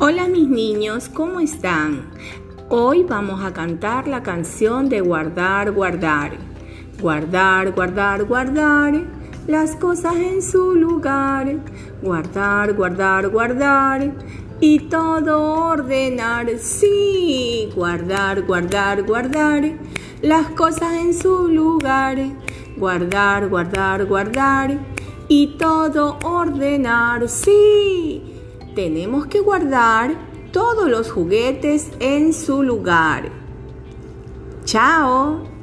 Hola mis niños, ¿cómo están? Hoy vamos a cantar la canción de guardar, guardar. Guardar, guardar, guardar las cosas en su lugar. Guardar, guardar, guardar y todo ordenar. Sí, guardar, guardar, guardar las cosas en su lugar. Guardar, guardar, guardar y todo ordenar. Sí tenemos que guardar todos los juguetes en su lugar. Chao.